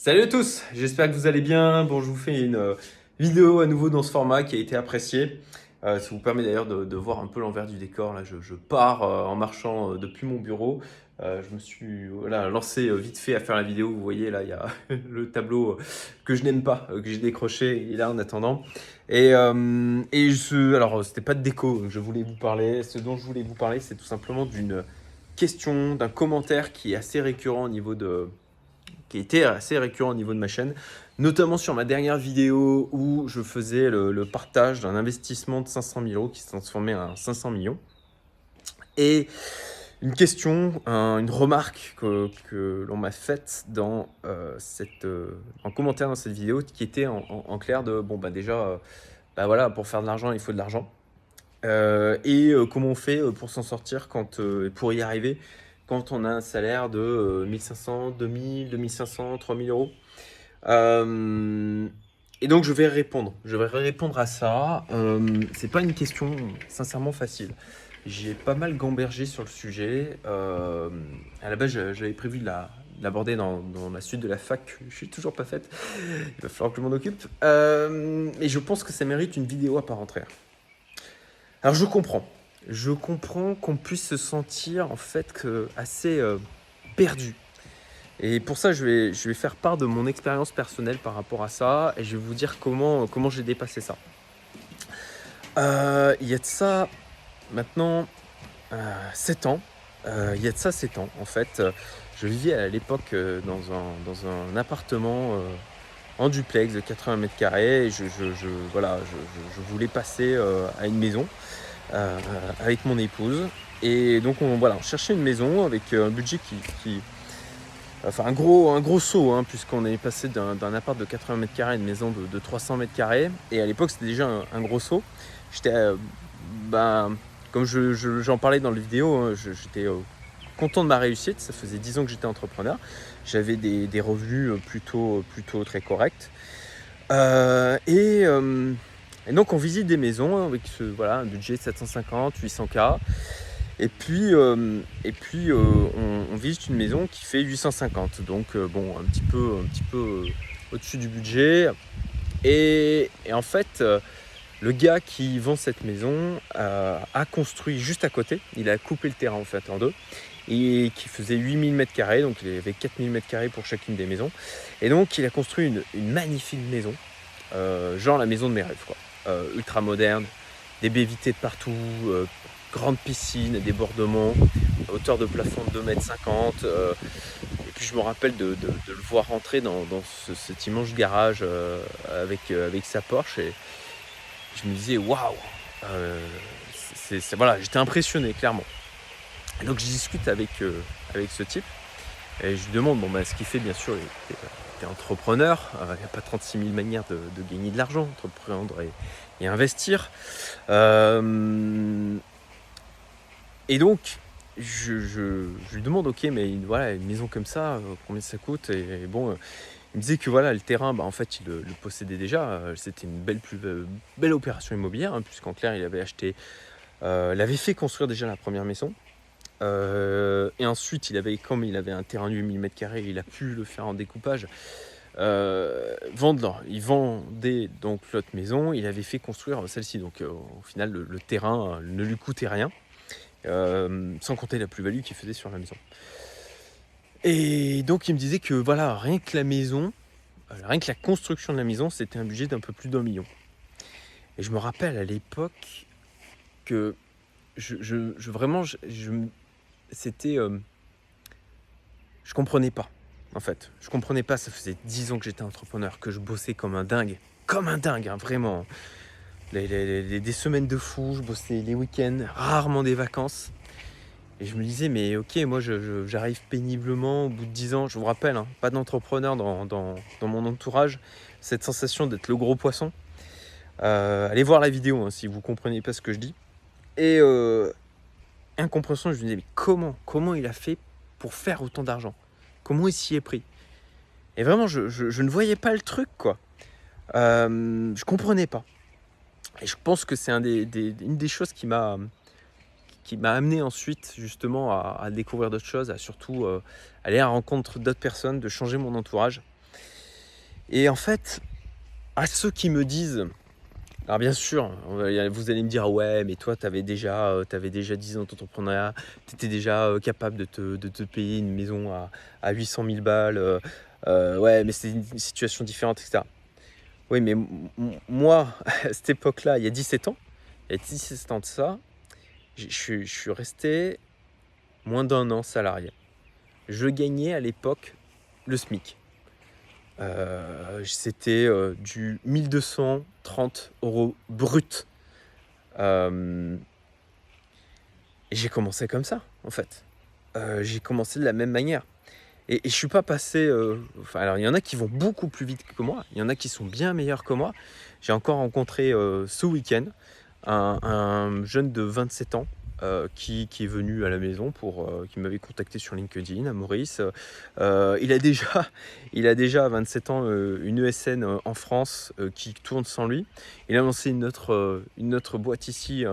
Salut à tous, j'espère que vous allez bien. Bon, je vous fais une euh, vidéo à nouveau dans ce format qui a été apprécié. Euh, ça vous permet d'ailleurs de, voir un peu l'envers du décor. Là, je, pars euh, en marchant depuis mon bureau. je me suis lancé vite fait à faire la vidéo. Vous voyez, là, il y a le tableau que je n'aime pas, que j'ai décroché. Il est là en attendant. Et, et ce, alors, c'était pas de déco je voulais vous parler. Ce dont je voulais vous parler, c'est tout simplement d'une question, d'un commentaire qui est assez récurrent au niveau de qui était assez récurrent au niveau de ma chaîne, notamment sur ma dernière vidéo où je faisais le, partage d'un investissement de 500 000 euros qui s'est transformé en 500 millions. Et une question, une remarque que, l'on m'a faite dans euh, cette, euh, en commentaire dans cette vidéo qui était en, clair de bon bah déjà, euh, bah voilà, pour faire de l'argent il faut de l'argent. et comment on fait pour s'en sortir quand, pour y arriver? Quand on a un salaire de 1500, 2000, 2500, 3000 euros. Euh, et donc je vais répondre. Je vais répondre à ça. Euh, c'est pas une question sincèrement facile. J'ai pas mal gambergé sur le sujet. Euh, à la base, j'avais prévu de l'aborder dans, la suite de la fac. Je suis toujours pas faite. Il va falloir que je m'en occupe. Euh, et je pense que ça mérite une vidéo à part entière. Alors je comprends je comprends qu'on puisse se sentir en fait assez euh, perdu. Et pour ça, je vais, je vais faire part de mon expérience personnelle par rapport à ça et je vais vous dire comment, comment j'ai dépassé ça. Euh, il y a de ça maintenant 7 euh, ans. il y a de ça 7 ans en fait. Je vivais à l'époque dans un, dans un appartement en duplex de 80 mètres carrés je, voilà, je voulais passer à une maison. Euh, avec mon épouse. Et donc on, voilà, on cherchait une maison avec euh, un budget qui, enfin un gros, un gros saut, hein, puisqu'on est passé d'un appart de 80 mètres carrés à une maison de, 300 mètres carrés. Et à l'époque, c'était déjà un, gros saut. J'étais, euh, ben, comme j'en parlais dans la vidéo, hein, j'étais content de ma réussite. Ça faisait 10 ans que j'étais entrepreneur. J'avais des, revenus plutôt, plutôt très corrects. et et donc on visite des maisons avec ce, voilà, un budget 750, 800K. Et puis, euh, et puis euh, on, visite une maison qui fait 850. Donc euh, bon, un petit peu, un petit peu au-dessus du budget. Et, en fait, le gars qui vend cette maison a construit juste à côté. Il a coupé le terrain en fait en deux. Et qui faisait 8000 m2, donc il avait 4000 m2 pour chacune des maisons. Et donc il a construit une, une magnifique maison, genre la maison de mes rêves quoi. Euh, ultra moderne, des baies vitrées de partout, euh, grande piscine, débordement, hauteur de plafond de 2,50 m. Euh, et puis je me rappelle de, le voir rentrer dans, cet immense garage avec, sa Porsche et je me disais waouh voilà, j'étais impressionné clairement. donc je discute avec, ce type et je lui demande bah, ce qu'il fait bien sûr entrepreneur, il n'y a pas 36 000 manières de, gagner de l'argent, entreprendre et, investir. Euh, et donc, je, lui demande, ok, mais voilà, une maison comme ça, euh, combien ça coûte et, bon, euh, il me disait que voilà, le terrain, bah, en fait, il le, possédait déjà. C'était une belle, plus, belle opération immobilière, hein, puisqu'en clair, il avait acheté, il avait fait construire déjà la première maison. Euh, et ensuite, il avait, comme il avait un terrain de 8000 m2, il a pu le faire en découpage. Euh, il vendait donc l'autre maison, il avait fait construire celle-ci. Donc euh, au final, le, terrain ne lui coûtait rien, sans compter la plus-value qu'il faisait sur la maison. Et donc il me disait que voilà, rien que la maison, rien que la construction de la maison, c'était un budget d'un peu plus d'un million. Et je me rappelle à l'époque que je, je, vraiment, je, c'était. Euh, je comprenais pas, en fait. Je comprenais pas. Ça faisait dix ans que j'étais entrepreneur, que je bossais comme un dingue. Comme un dingue, hein, vraiment. des semaines de fou, je bossais les week-ends, rarement des vacances. Et je me disais, mais ok, moi j'arrive péniblement au bout de dix ans. Je vous rappelle, hein, pas d'entrepreneur dans, dans, mon entourage. Cette sensation d'être le gros poisson. Euh, allez voir la vidéo hein, si vous comprenez pas ce que je dis. Et, euh, incompréhension. Je me disais, mais comment, comment il a fait pour faire autant d'argent? Comment il s'y est pris? Et vraiment, je, ne voyais pas le truc, quoi. Euh, je comprenais pas. Et je pense que c'est une des choses qui m'a qui m'a amené ensuite justement à, découvrir d'autres choses, à surtout euh, aller à la rencontre d'autres personnes, de changer mon entourage. Et en fait, à ceux qui me disent, alors bien sûr, vous allez me dire, ouais, mais toi, tu avais, déjà, euh, déjà 10 ans d'entrepreneuriat, tu étais déjà euh, capable de te, payer une maison à, à 800 000 balles, euh, ouais, mais c'est une situation différente, etc. Oui, mais moi, à cette époque-là, il y a 17 ans, il y a 17 ans de ça, je suis resté moins d'un an salarié. Je gagnais à l'époque le SMIC. Euh, c'était euh, du 1230 euros brut. Euh, et j'ai commencé comme ça, en fait. j'ai commencé de la même manière. Et, je suis pas passé. alors, il y en a qui vont beaucoup plus vite que moi. Il y en a qui sont bien meilleurs que moi. J'ai encore rencontré ce week-end un, jeune de 27 ans euh, qui, est venu à la maison pour euh, qui m'avait contacté sur LinkedIn à Maurice. Euh, il a déjà il a déjà à 27 ans une ESN en France qui tourne sans lui. Il a lancé une autre une autre boîte ici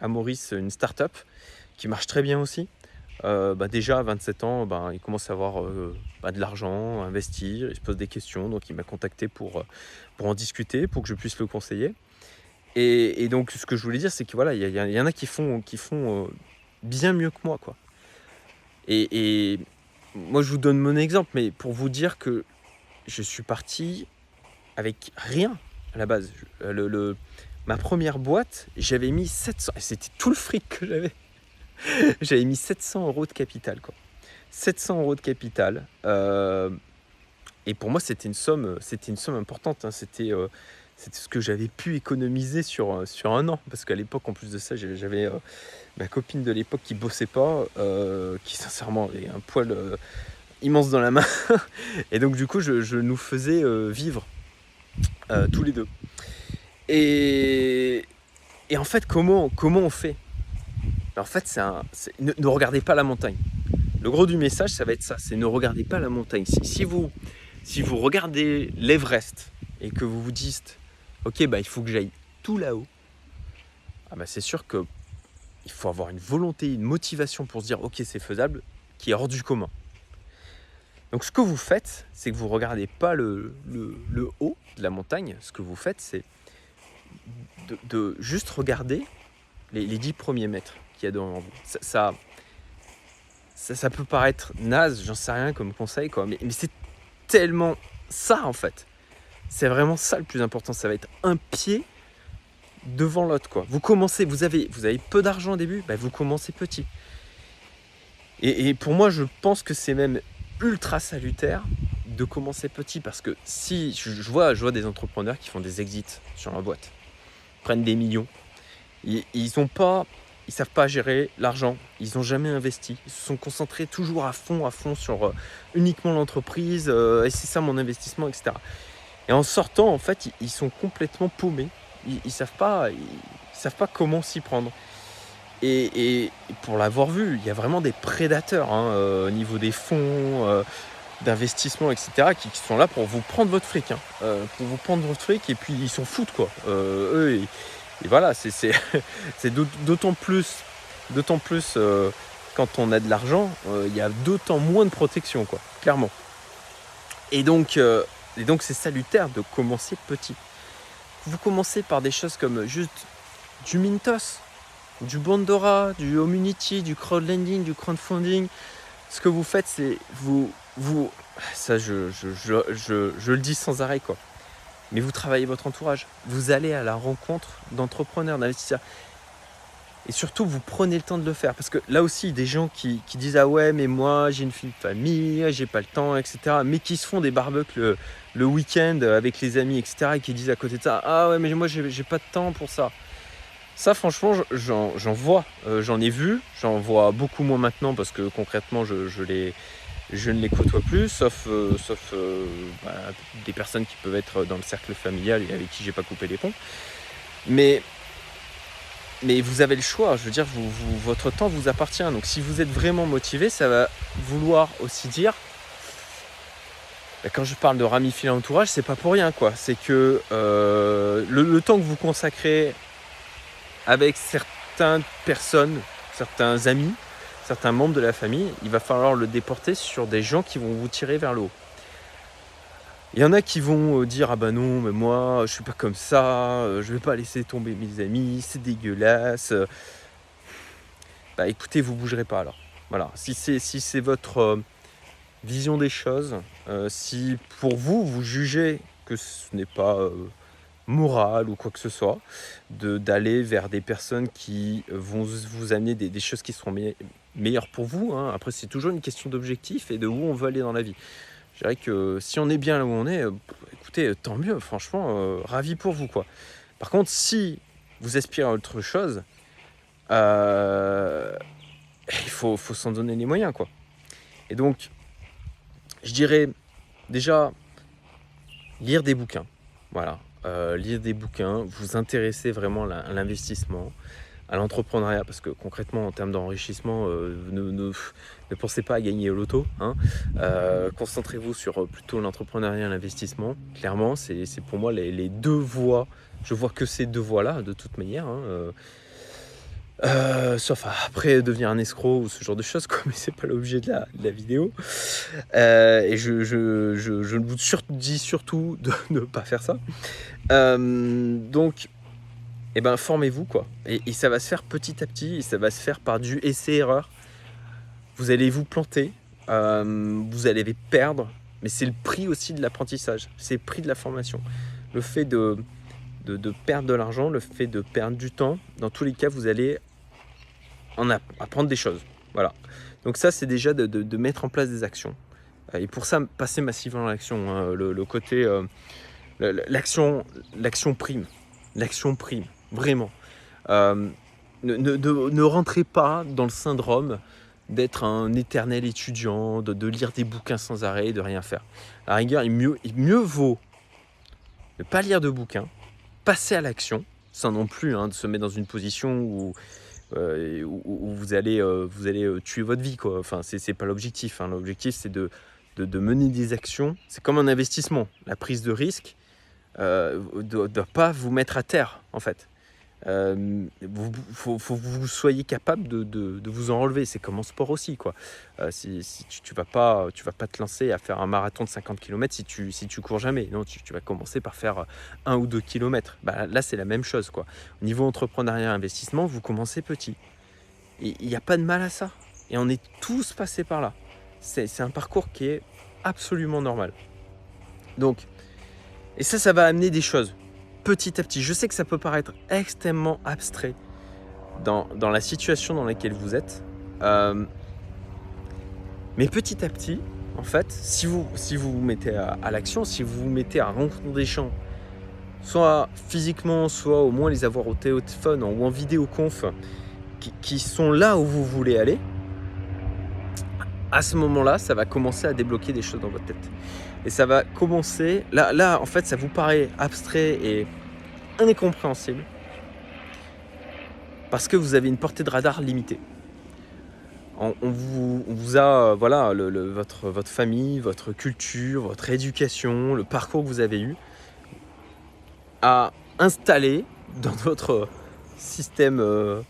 à Maurice, une start-up qui marche très bien aussi. Bah, déjà à 27 ans, bah, il commence à avoir bah, de l'argent, à investir, il se pose des questions, donc il m'a contacté pour, pour en discuter, pour que je puisse le conseiller. Et, donc, ce que je voulais dire, c'est que voilà, il y, en a qui font, qui font euh, bien mieux que moi, quoi. Et, moi, je vous donne mon exemple, mais pour vous dire que je suis parti avec rien à la base. Le, ma première boîte, j'avais mis 700, et c'était tout le fric que j'avais. j'avais mis 700 euros de capital, quoi. 700 euros de capital. Euh, et pour moi, c'était une somme, c'était une somme importante. Hein. C'était euh, c'était ce que j'avais pu économiser sur, euh, sur un an. Parce qu'à l'époque, en plus de ça, j'avais euh, ma copine de l'époque qui bossait pas, euh, qui sincèrement avait un poil immense dans la main. et donc, du coup, je, nous faisais vivre tous les deux. Et, et, en fait, comment, comment on fait? En fait, c'est un, ne, ne, regardez pas la montagne. Le gros du message, ça va être ça c'est ne regardez pas la montagne. Si, si vous, si vous regardez l'Everest et que vous vous dites ok, bah, il faut que j'aille tout là-haut, ah bah, c'est sûr que il faut avoir une volonté, une motivation pour se dire ok, c'est faisable, qui est hors du commun. Donc ce que vous faites, c'est que vous ne regardez pas le, haut de la montagne, ce que vous faites, c'est de, juste regarder les, les 10 premiers mètres qu'il y a devant vous. Ça, ça, ça, peut paraître naze, j'en sais rien comme conseil, quoi, mais c'est tellement ça en fait. C'est vraiment ça le plus important. Ça va être un pied devant l'autre. Quoi. Vous commencez, vous avez, vous avez peu d'argent au début, bah, vous commencez petit. Et, pour moi, je pense que c'est même ultra salutaire de commencer petit parce que si je, vois, je vois des entrepreneurs qui font des exits sur leur boîte, prennent des millions, ils, ils ont pas, ils savent pas gérer l'argent, ils n'ont jamais investi, ils se sont concentrés toujours à fond, à fond sur euh, uniquement l'entreprise, euh, et c'est ça mon investissement, etc. Et en sortant, en fait, ils, sont complètement paumés. Ils, savent pas, ils, savent pas comment s'y prendre. Et, pour l'avoir vu, il y a vraiment des prédateurs hein, euh, au niveau des fonds, euh, d'investissement, etc., qui, sont là pour vous prendre votre fric, hein. euh, pour vous prendre votre fric, et puis ils s'en foutent quoi. eux, et, voilà, c'est d'autant plus, d'autant plus quand on a de l'argent, il y a d'autant moins de protection quoi, clairement. Et donc et donc c'est salutaire de commencer petit. Vous commencez par des choses comme juste du Mintos, du Bondora, du Community, du crowdlending, du crowdfunding. Ce que vous faites, c'est vous, vous, ça je, je, le dis sans arrêt quoi. Mais vous travaillez votre entourage. Vous allez à la rencontre d'entrepreneurs, d'investisseurs. Et surtout, vous prenez le temps de le faire. Parce que là aussi, des gens qui, disent Ah ouais, mais moi, j'ai une fille de famille, j'ai pas le temps, etc. Mais qui se font des barbecues le, week-end avec les amis, etc. Et qui disent à côté de ça Ah ouais, mais moi, j'ai pas de temps pour ça. Ça, franchement, j'en vois. Euh, j'en ai vu. J'en vois beaucoup moins maintenant parce que concrètement, je, je ne les côtoie plus, sauf, euh, euh, bah, des personnes qui peuvent être dans le cercle familial et avec qui j'ai pas coupé les ponts. Mais mais vous avez le choix. Je veux dire, votre temps vous appartient. Donc si vous êtes vraiment motivé, ça va vouloir aussi dire. Quand je parle de ramifier l'entourage, c'est pas pour rien quoi. C'est que euh, le, temps que vous consacrez avec certaines personnes, certains amis, certains membres de la famille, il va falloir le déporter sur des gens qui vont vous tirer vers le haut. Il y en a qui vont euh, dire ah bah non mais moi je suis pas comme ça, euh, je vais pas laisser tomber mes amis, c'est dégueulasse. Bah écoutez, vous bougerez pas alors. Voilà, si c'est si c'est votre vision des choses, si pour vous vous jugez que ce n'est pas moral ou quoi que ce soit, d'aller vers des personnes qui vont vous amener des, choses qui seront meilleures pour vous. Hein. Après, c'est toujours une question d'objectif et de où on veut aller dans la vie. Je dirais que si on est bien là où on est, euh, écoutez, euh, tant mieux, franchement, euh, ravi pour vous. quoi. Par contre, si vous aspirez à autre chose, il faut, faut s'en donner les moyens. quoi. Et donc, je dirais déjà lire des bouquins. Voilà. lire des bouquins, vous intéresser vraiment à l'investissement à l'entrepreneuriat, parce que concrètement, en termes d'enrichissement, euh, ne, pensez pas à gagner au loto. Hein. Euh, concentrez-vous sur euh, plutôt l'entrepreneuriat et l'investissement. Clairement, c'est pour moi les, deux voies. Je vois que ces deux voies-là, de toute manière. Hein. Sauf après devenir un escroc ou ce genre de choses, mais c'est pas l'objet de la, vidéo. et je, vous dis surtout de ne pas faire ça. donc, et eh ben formez-vous quoi. Et, ça va se faire petit à petit, et ça va se faire par du essai-erreur. Vous allez vous planter, euh, vous allez perdre, mais c'est le prix aussi de l'apprentissage, c'est le prix de la formation. Le fait de, perdre de l'argent, le fait de perdre du temps, dans tous les cas, vous allez en apprendre des choses. Voilà. Donc ça, c'est déjà de, mettre en place des actions. Euh, et pour ça, passer massivement à l'action. Hein. le, côté... Euh, l'action, l'action prime. L'action prime. Vraiment. Euh, ne, rentrez pas dans le syndrome d'être un éternel étudiant, de, lire des bouquins sans arrêt et de rien faire. À la rigueur, il mieux, mieux vaut ne pas lire de bouquins, passer à l'action, sans non plus hein, de se mettre dans une position où, euh, vous allez, euh, vous allez tuer votre vie. Quoi. Enfin, c'est pas l'objectif. Hein. L'objectif, c'est de, de, mener des actions. C'est comme un investissement. La prise de risque ne doit pas vous mettre à terre, en fait. Euh, faut, que vous soyez capable de, vous en relever. C'est comme en sport aussi. Quoi. Euh, si, tu, ne vas pas, tu vas pas te lancer à faire un marathon de 50 km si tu, si tu cours jamais. Non, tu, vas commencer par faire un ou deux kilomètres. Bah, là, c'est la même chose. Quoi. Au niveau entrepreneuriat investissement, vous commencez petit. Il n'y a pas de mal à ça. Et on est tous passés par là. C'est un parcours qui est absolument normal. Donc, et ça, ça va amener des choses petit à petit. Je sais que ça peut paraître extrêmement abstrait dans, la situation dans laquelle vous êtes. Euh, mais petit à petit, en fait, si vous vous, mettez à, l'action, si vous vous mettez à rencontrer des champs, soit physiquement, soit au moins les avoir au téléphone ou en vidéoconf, qui, qui sont là où vous voulez aller, à ce moment-là, ça va commencer à débloquer des choses dans votre tête. Et ça va commencer. Là, là, en fait, ça vous paraît abstrait et incompréhensible. Parce que vous avez une portée de radar limitée. On, vous, a, voilà, votre, votre famille, votre culture, votre éducation, le parcours que vous avez eu, a installé dans votre système, euh,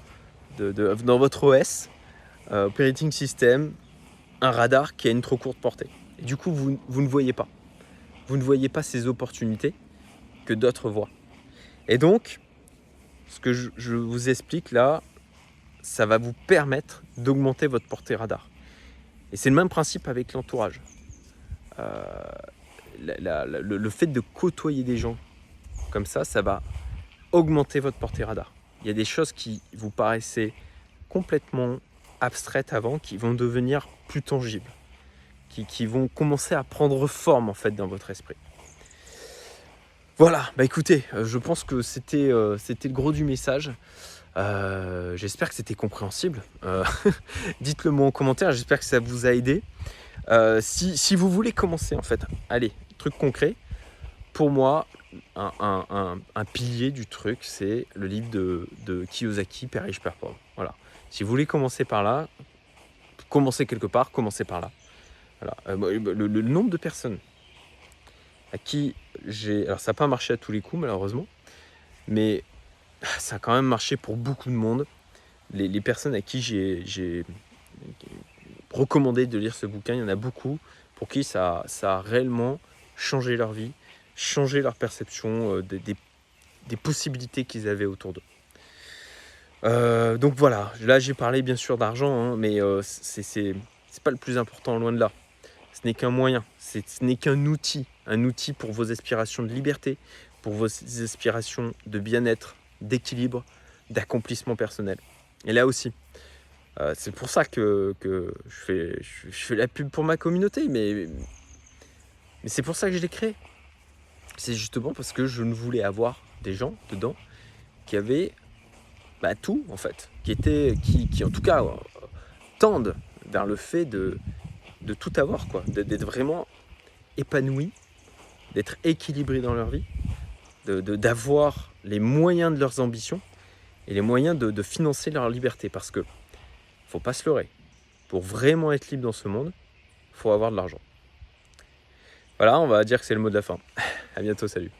de, dans votre OS, euh, Operating System, un radar qui a une trop courte portée. Du coup, vous, vous ne voyez pas. Vous ne voyez pas ces opportunités que d'autres voient. Et donc, ce que je, vous explique là, ça va vous permettre d'augmenter votre portée radar. Et c'est le même principe avec l'entourage. Euh, le, fait de côtoyer des gens comme ça, ça va augmenter votre portée radar. Il y a des choses qui vous paraissaient complètement abstraites avant, qui vont devenir plus tangibles, qui, vont commencer à prendre forme en fait dans votre esprit. Voilà, bah écoutez, euh, je pense que c'était euh, c'était le gros du message. Euh, j'espère que c'était compréhensible. Dites-le moi en commentaire, j'espère que ça vous a aidé. Si, vous voulez commencer en fait, allez, truc concret. Pour moi, un, pilier du truc, c'est le livre de, Kiyosaki, Père riche, Père pauvre. Voilà. Si vous voulez commencer par là, commencez quelque part, commencez par là. Voilà. le nombre de personnes à qui j'ai. Alors, ça n'a pas marché à tous les coups, malheureusement, mais ça a quand même marché pour beaucoup de monde. Les, personnes à qui j'ai recommandé de lire ce bouquin, il y en a beaucoup pour qui ça, ça a réellement changer leur vie, changer leur perception euh, des, des- possibilités qu'ils avaient autour d'eux. Euh, donc voilà, là j'ai parlé bien sûr d'argent, hein, mais euh, c'est pas le plus important, loin de là. N'est qu'un moyen, ce n'est qu'un outil, un outil pour vos aspirations de liberté, pour vos aspirations de bien-être, d'équilibre, d'accomplissement personnel. Et là aussi, euh, c'est pour ça que, je, fais, je, fais la pub pour ma communauté, mais, c'est pour ça que je l'ai créé. C'est justement parce que je ne voulais avoir des gens dedans qui avaient bah, tout en fait, qui étaient, qui, qui en tout cas euh, tendent vers le fait de, de tout avoir, quoi, de- d'être vraiment épanouis, d'être équilibrés dans leur vie, de- de- d'avoir les moyens de leurs ambitions et les moyens de, de financer leur liberté. Parce que faut pas se leurrer. Pour vraiment être libre dans ce monde, faut avoir de l'argent. Voilà, on va dire que c'est le mot de la fin. À bientôt, salut.